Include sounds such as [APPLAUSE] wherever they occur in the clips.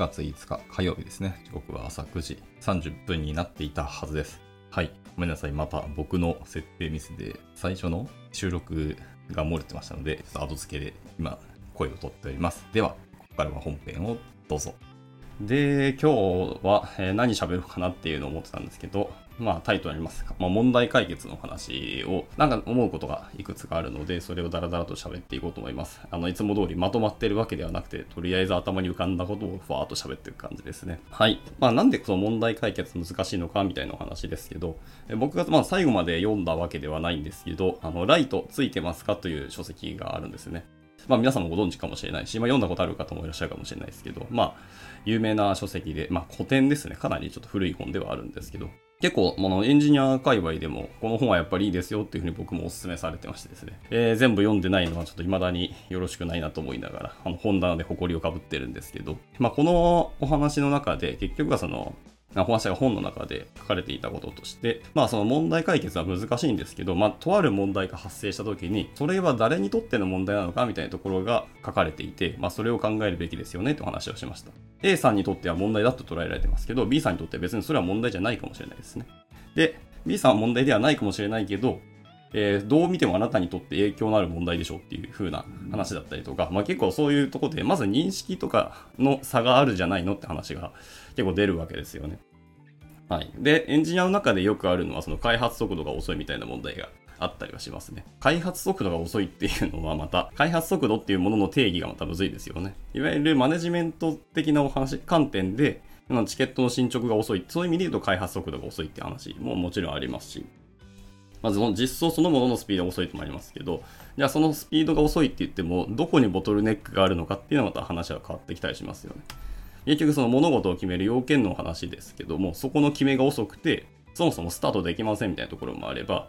月5日火曜日ですね。時刻は朝9時30分になっていたはずです。はい。ごめんなさい。また僕の設定ミスで最初の収録が漏れてましたので、ちょっと後付けで今声を取っております。では、ここからは本編をどうぞ。で、今日は何喋るかなっていうのを思ってたんですけど、まあタイトルあります。まあ、問題解決の話を、なんか思うことがいくつかあるので、それをダラダラと喋っていこうと思います。あの、いつも通りまとまってるわけではなくて、とりあえず頭に浮かんだことをふわーっと喋ってる感じですね。はい。まあなんでその問題解決難しいのかみたいなお話ですけど、僕がまあ最後まで読んだわけではないんですけど、あの、ライトついてますかという書籍があるんですね。まあ皆さんもご存知かもしれないし、まあ読んだことある方もいらっしゃるかもしれないですけど、まあ有名な書籍で、まあ古典ですね。かなりちょっと古い本ではあるんですけど、結構、あの、エンジニア界隈でも、この本はやっぱりいいですよっていうふうに僕もお勧めされてましてですね、えー、全部読んでないのはちょっと未だによろしくないなと思いながら、あの、本棚で誇りをかぶってるんですけど、まあ、このお話の中で、結局はその、本社が本の中で書かれていたこととして、まあその問題解決は難しいんですけど、まあとある問題が発生した時に、それは誰にとっての問題なのかみたいなところが書かれていて、まあそれを考えるべきですよねとお話をしました。A さんにとっては問題だと捉えられてますけど、B さんにとっては別にそれは問題じゃないかもしれないですね。で、B さんは問題ではないかもしれないけど、えー、どう見てもあなたにとって影響のある問題でしょうっていう風な話だったりとか、まあ結構そういうとこで、まず認識とかの差があるじゃないのって話が結構出るわけですよね。はい。で、エンジニアの中でよくあるのは、その開発速度が遅いみたいな問題があったりはしますね。開発速度が遅いっていうのはまた、開発速度っていうものの定義がまたむずいですよね。いわゆるマネジメント的なお話、観点で、チケットの進捗が遅い。そういう意味で言うと開発速度が遅いって話ももちろんありますし。まずの実装そのもののスピードが遅いともありますけど、じゃあそのスピードが遅いって言っても、どこにボトルネックがあるのかっていうのはまた話は変わってきたりしますよね。結局その物事を決める要件の話ですけども、そこの決めが遅くて、そもそもスタートできませんみたいなところもあれば、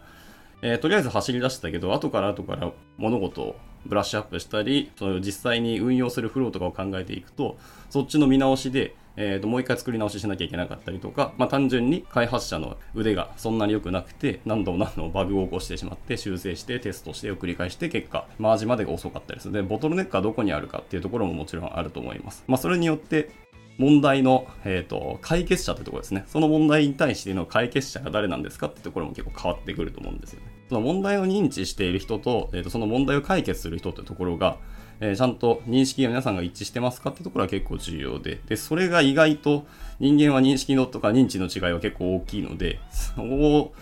えー、とりあえず走り出したけど、後から後から物事をブラッシュアップしたり、その実際に運用するフローとかを考えていくと、そっちの見直しで、えー、ともう一回作り直ししなきゃいけなかったりとか、まあ、単純に開発者の腕がそんなに良くなくて、何度も何度もバグを起こしてしまって、修正して、テストしてを繰り返して、結果、マージまでが遅かったりする。で、ボトルネックはどこにあるかっていうところももちろんあると思います。まあ、それによって、問題の、えーと、解決者ってところですね。その問題に対しての解決者が誰なんですかってところも結構変わってくると思うんですよね。その問題を認知している人と、えーと、その問題を解決する人ってところが、えー、ちゃんと認識が皆さんが一致してますかってところは結構重要で、で、それが意外と人間は認識のとか認知の違いは結構大きいので、そこを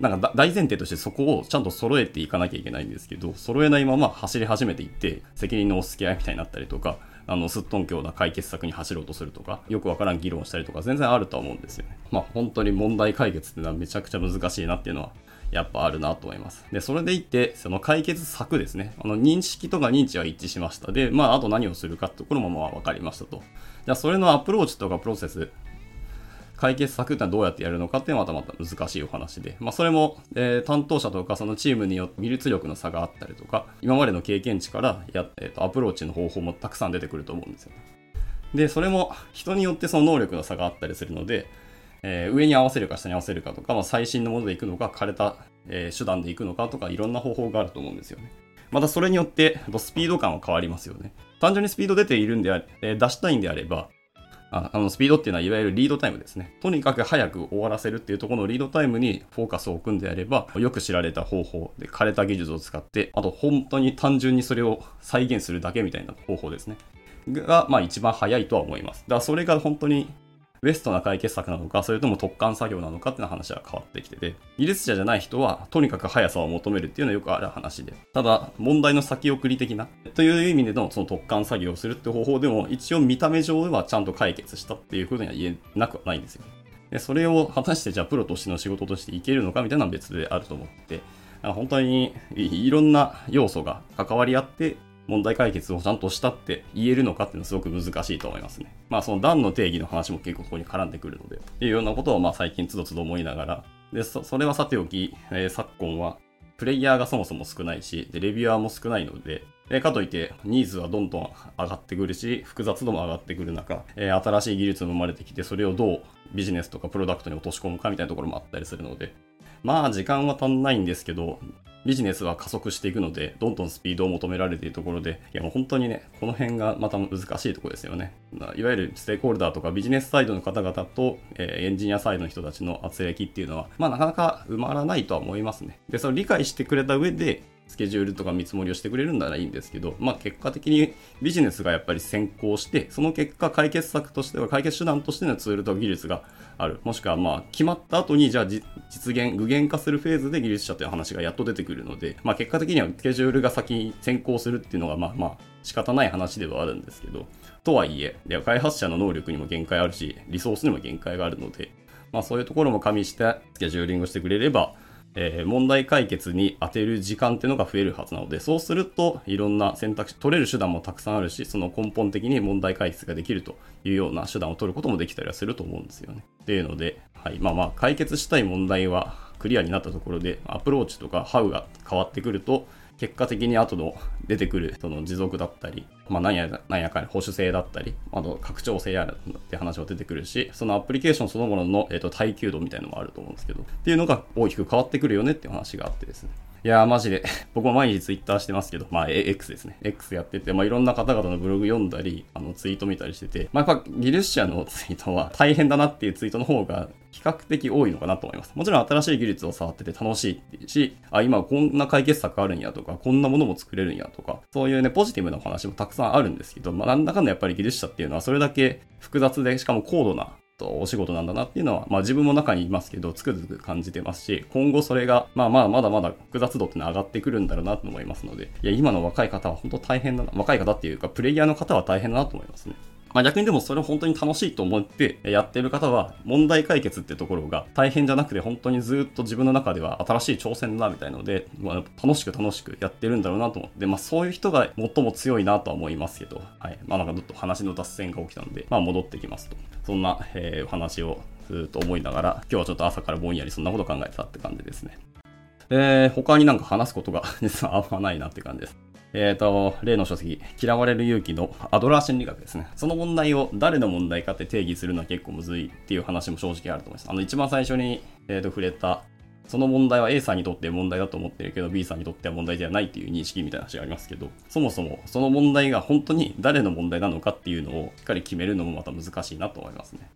なんか大前提としてそこをちゃんと揃えていかなきゃいけないんですけど、揃えないまま走り始めていって、責任の押し付け合いみたいになったりとか、あの、すっとんきょうな解決策に走ろうとするとか、よくわからん議論したりとか、全然あるとは思うんですよね。まあ、本当に問題解決っていうのはめちゃくちゃ難しいなっていうのは、やっぱあるなと思います。で、それでいって、その解決策ですね。あの、認識とか認知は一致しました。で、まあ、あと何をするかってところもまあ分かりましたと。じゃあ、それのアプローチとかプロセス、解決策ってのはどうやってやるのかってまたまた難しいお話で、まあ、それも、えー、担当者とかそのチームによって技術力の差があったりとか、今までの経験値からや、えーと、アプローチの方法もたくさん出てくると思うんですよ、ねで、それも人によってその能力の差があったりするので、えー、上に合わせるか下に合わせるかとか、まあ、最新のものでいくのか、枯れた、えー、手段でいくのかとか、いろんな方法があると思うんですよね。またそれによってスピード感は変わりますよね。単純にスピード出ているんであれ、えー、出したいんであれば、あの、スピードっていうのは、いわゆるリードタイムですね。とにかく早く終わらせるっていうところのリードタイムにフォーカスを置くんであれば、よく知られた方法で、枯れた技術を使って、あと本当に単純にそれを再現するだけみたいな方法ですね。が、まあ一番早いとは思います。だからそれが本当にベストな解決策なのか、それとも特貫作業なのかっていう話は変わってきてて、技術者じゃない人は、とにかく速さを求めるっていうのはよくある話で。ただ、問題の先送り的な、という意味でのその特貫作業をするって方法でも、一応見た目上はちゃんと解決したっていうふうには言えなくはないんですよ。で、それを果たしてじゃあプロとしての仕事としていけるのかみたいなのは別であると思って、本当にいろんな要素が関わり合って問題解決をちゃんとしたって言えるのかっていうのはすごく難しいと思いますね。まあその段の定義の話も結構ここに絡んでくるので、っていうようなことをまあ最近つどつど思いながら、で、それはさておき、えー、昨今はプレイヤーがそもそも少ないし、で、レビュアーも少ないので、えかといってニーズはどんどん上がってくるし、複雑度も上がってくる中、えー、新しい技術も生まれてきて、それをどうビジネスとかプロダクトに落とし込むかみたいなところもあったりするので、まあ時間は足んないんですけど、ビジネスは加速していくので、どんどんスピードを求められているところで、いやもう本当にね、この辺がまた難しいとこですよね。いわゆるステークホルダーとかビジネスサイドの方々と、えー、エンジニアサイドの人たちの圧力っていうのは、まあなかなか埋まらないとは思いますね。で、それを理解してくれた上で、スケジュールとか見積もりをしてくれるんならいいんですけど、まあ結果的にビジネスがやっぱり先行して、その結果解決策としては、解決手段としてのツールと技術がある。もしくはまあ決まった後にじゃあ実現、具現化するフェーズで技術者という話がやっと出てくるので、まあ結果的にはスケジュールが先に先行するっていうのがまあまあ仕方ない話ではあるんですけど、とはいえ、開発者の能力にも限界あるし、リソースにも限界があるので、まあそういうところも加味してスケジューリングしてくれれば、えー、問題解決に当てる時間っていうのが増えるはずなので、そうするといろんな選択肢、取れる手段もたくさんあるし、その根本的に問題解決ができるというような手段を取ることもできたりはすると思うんですよね。っていうので、はい。まあまあ、解決したい問題はクリアになったところで、アプローチとかハウが変わってくると、結果的に後の出てくるその持続だったり、まあ何や何やか保守性だったり、あと拡張性やるって話も出てくるし、そのアプリケーションそのものの、えー、と耐久度みたいなのもあると思うんですけど、っていうのが大きく変わってくるよねっていう話があってですね。いやーマジで、[LAUGHS] 僕も毎日ツイッターしてますけど、まあ X ですね。X やってて、まあいろんな方々のブログ読んだり、あのツイート見たりしてて、まあやっぱ技術者のツイートは大変だなっていうツイートの方が比較的多いのかなと思います。もちろん新しい技術を触ってて楽しいし、あ、今こんな解決策あるんやとか、こんなものも作れるんやとか、そういうね、ポジティブなお話もたくさんあるんですけど、まあなんだかんだやっぱり技術者っていうのはそれだけ複雑で、しかも高度なとお仕事なんだなっていうのは、まあ自分も中にいますけど、つくづく感じてますし、今後それが、まあまあまだまだ複雑度ってのは上がってくるんだろうなと思いますので、いや、今の若い方は本当大変だな、若い方っていうか、プレイヤーの方は大変だなと思いますね。まあ逆にでもそれを本当に楽しいと思ってやってる方は問題解決ってところが大変じゃなくて本当にずっと自分の中では新しい挑戦だみたいので、まあ、楽しく楽しくやってるんだろうなと思って、まあそういう人が最も強いなとは思いますけど、はい。まあなんかずっと話の脱線が起きたので、まあ戻ってきますと。そんな、えー、お話をずっと思いながら、今日はちょっと朝からぼんやりそんなこと考えてたって感じですね。えー、他になんか話すことが [LAUGHS] 実はあんまないなって感じです。えっ、ー、と、例の書籍、嫌われる勇気のアドラー心理学ですね。その問題を誰の問題かって定義するのは結構むずいっていう話も正直あると思います。あの、一番最初に、えー、と触れた、その問題は A さんにとって問題だと思ってるけど B さんにとっては問題ではないっていう認識みたいな話がありますけど、そもそもその問題が本当に誰の問題なのかっていうのをしっかり決めるのもまた難しいなと思いますね。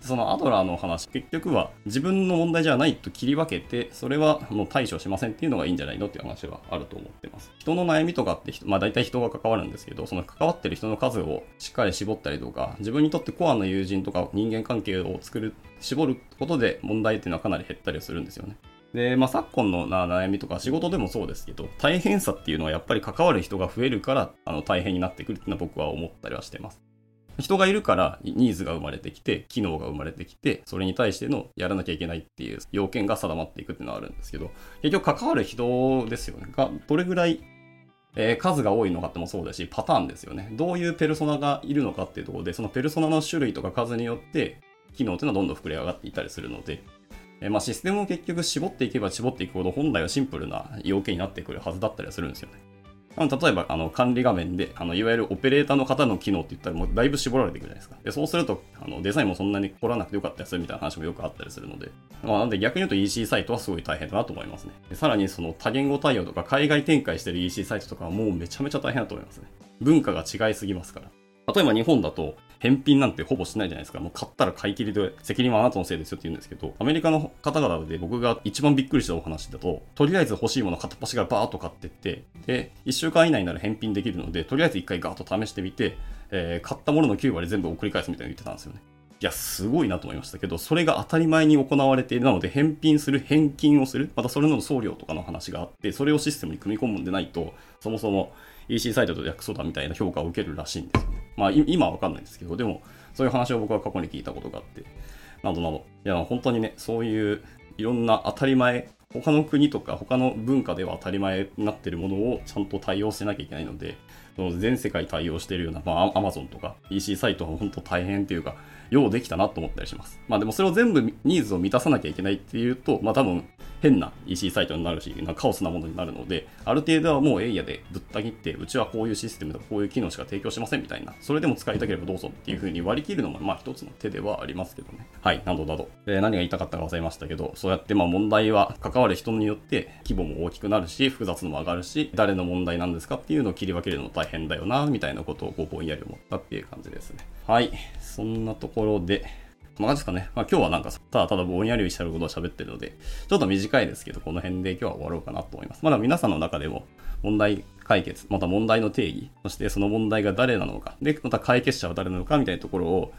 そのアドラーの話、結局は自分の問題じゃないと切り分けて、それはもう対処しませんっていうのがいいんじゃないのっていう話はあると思ってます。人の悩みとかってまあ大体人が関わるんですけど、その関わってる人の数をしっかり絞ったりとか、自分にとってコアな友人とか人間関係を作る、絞ることで問題っていうのはかなり減ったりするんですよね。で、まあ、昨今の悩みとか仕事でもそうですけど、大変さっていうのはやっぱり関わる人が増えるから、あの、大変になってくるっていうのは僕は思ったりはしてます。人がいるからニーズが生まれてきて、機能が生まれてきて、それに対してのやらなきゃいけないっていう要件が定まっていくっていうのはあるんですけど、結局関わる人ですよね。が、どれぐらいえー、数が多いのかってもそうだし、パターンですよね。どういうペルソナがいるのかっていうところで、そのペルソナの種類とか数によって、機能っていうのはどんどん膨れ上がっていったりするので、えー、まあシステムを結局絞っていけば絞っていくほど本来はシンプルな要件になってくるはずだったりはするんですよね。あの例えばあの管理画面であのいわゆるオペレーターの方の機能って言ったらもうだいぶ絞られていくじゃないですか。でそうするとあのデザインもそんなに凝らなくてよかったりするみたいな話もよくあったりするので、まあ、なんで逆に言うと EC サイトはすごい大変だなと思いますね。でさらにその多言語対応とか海外展開してる EC サイトとかはもうめちゃめちゃ大変だと思いますね。文化が違いすぎますから。例えば日本だと返品なんてほぼしないじゃないですか。もう買ったら買い切りで責任はあなたのせいですよって言うんですけど、アメリカの方々で僕が一番びっくりしたお話だと、とりあえず欲しいもの片っ端からバーっと買ってって、で、1週間以内なら返品できるので、とりあえず1回ガーッと試してみて、えー、買ったものの9割全部送り返すみたいな言ってたんですよね。いや、すごいなと思いましたけど、それが当たり前に行われている。なので、返品する、返金をする、またそれの送料とかの話があって、それをシステムに組み込むんでないと、そもそも EC サイトと約束だみたいな評価を受けるらしいんですよね。まあ、今はわかんないんですけど、でも、そういう話を僕は過去に聞いたことがあって、などなど。いや、本当にね、そういういろんな当たり前、他の国とか他の文化では当たり前になってるものをちゃんと対応しなきゃいけないので、その全世界対応しているような、まあ、Amazon とか EC サイトは本当大変っていうか、ようできたなと思ったりします。まあでもそれを全部ニーズを満たさなきゃいけないっていうと、まあ多分変な EC サイトになるし、なんかカオスなものになるので、ある程度はもうエイヤでぶった切って、うちはこういうシステムとかこういう機能しか提供しませんみたいな、それでも使いたければどうぞっていう風に割り切るのもまあ一つの手ではありますけどね。はい、などなど。で何が言いたかったか忘れましたけど、そうやってまあ問題は関わる人によって規模も大きくなるし、複雑のも上がるし、誰の問題なんですかっていうのを切り分けるのも大変変だよな、みたいなことをこうぼんやり思ったっていう感じですね。はい、そんなところで、こんな感じですかね。まあ今日はなんか、ただただぼんやりしたることを喋ってるので、ちょっと短いですけど、この辺で今日は終わろうかなと思います。まだ皆さんの中でも問題解決、また問題の定義、そしてその問題が誰なのか、で、また解決者は誰なのかみたいなところを、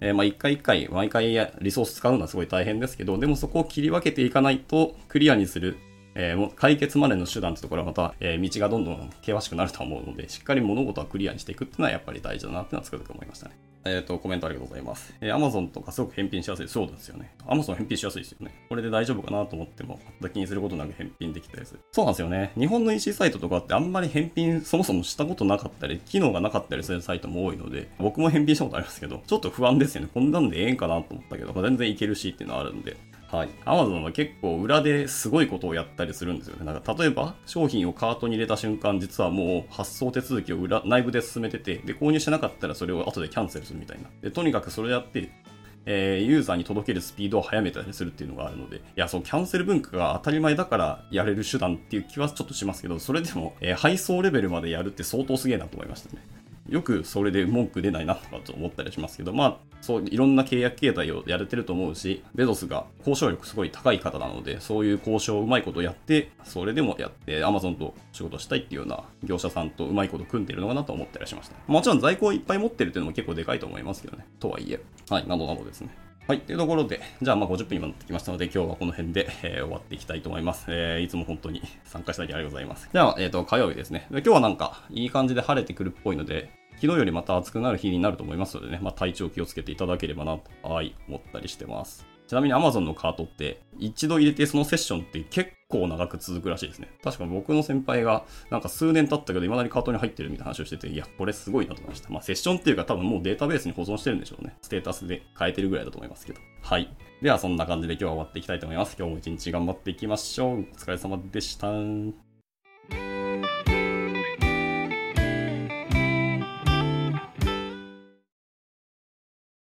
えー、まあ一回一回、毎回リソース使うのはすごい大変ですけど、でもそこを切り分けていかないとクリアにするえー、解決までの手段ってところはまた、えー、道がどんどん険しくなると思うので、しっかり物事はクリアにしていくっていうのはやっぱり大事だなっていうのはつくづく思いましたね。えっ、ー、と、コメントありがとうございます。えー、Amazon とかすごく返品しやすい。そうですよね。Amazon 返品しやすいですよね。これで大丈夫かなと思っても、気にすることなく返品できたりする。そうなんですよね。日本の EC サイトとかってあんまり返品そもそもしたことなかったり、機能がなかったりするサイトも多いので、僕も返品したことありますけど、ちょっと不安ですよね。こんなんでええんかなと思ったけど、まあ、全然いけるしっていうのはあるんで、はい。Amazon は結構裏ですごいことをやったりするんですよね。なんか例えば商品をカートに入れた瞬間、実はもう発送手続きを裏内部で進めてて、で、購入しなかったらそれを後でキャンセルするみたいな。で、とにかくそれやって、えー、ユーザーに届けるスピードを速めたりするっていうのがあるので、いや、そう、キャンセル文化が当たり前だからやれる手段っていう気はちょっとしますけど、それでも、えー、配送レベルまでやるって相当すげえなと思いましたね。よくそれで文句出ないなとかと思ったりしますけど、まあ、そういろんな契約形態をやれてると思うし、ベゾスが交渉力すごい高い方なので、そういう交渉をうまいことやって、それでもやって、アマゾンと仕事したいっていうような業者さんとうまいこと組んでるのかなと思ったりしました。もちろん在庫をいっぱい持ってるっていうのも結構でかいと思いますけどね。とはいえ。はい、などなどですね。はい。というところで、じゃあまあ50分今なってきましたので、今日はこの辺で、えー、終わっていきたいと思います。えー、いつも本当に参加していただきありがとうございます。じゃあ、えっ、ー、と、火曜日ですね。今日はなんか、いい感じで晴れてくるっぽいので、昨日よりまた暑くなる日になると思いますのでね、まあ、体調気をつけていただければなと、はい、思ったりしてます。ちなみに Amazon のカートって一度入れてそのセッションって結構長く続くらしいですね。確か僕の先輩がなんか数年経ったけど未だにカートに入ってるみたいな話をしてて、いや、これすごいなと思いました。まあセッションっていうか多分もうデータベースに保存してるんでしょうね。ステータスで変えてるぐらいだと思いますけど。はい。ではそんな感じで今日は終わっていきたいと思います。今日も一日頑張っていきましょう。お疲れ様でした。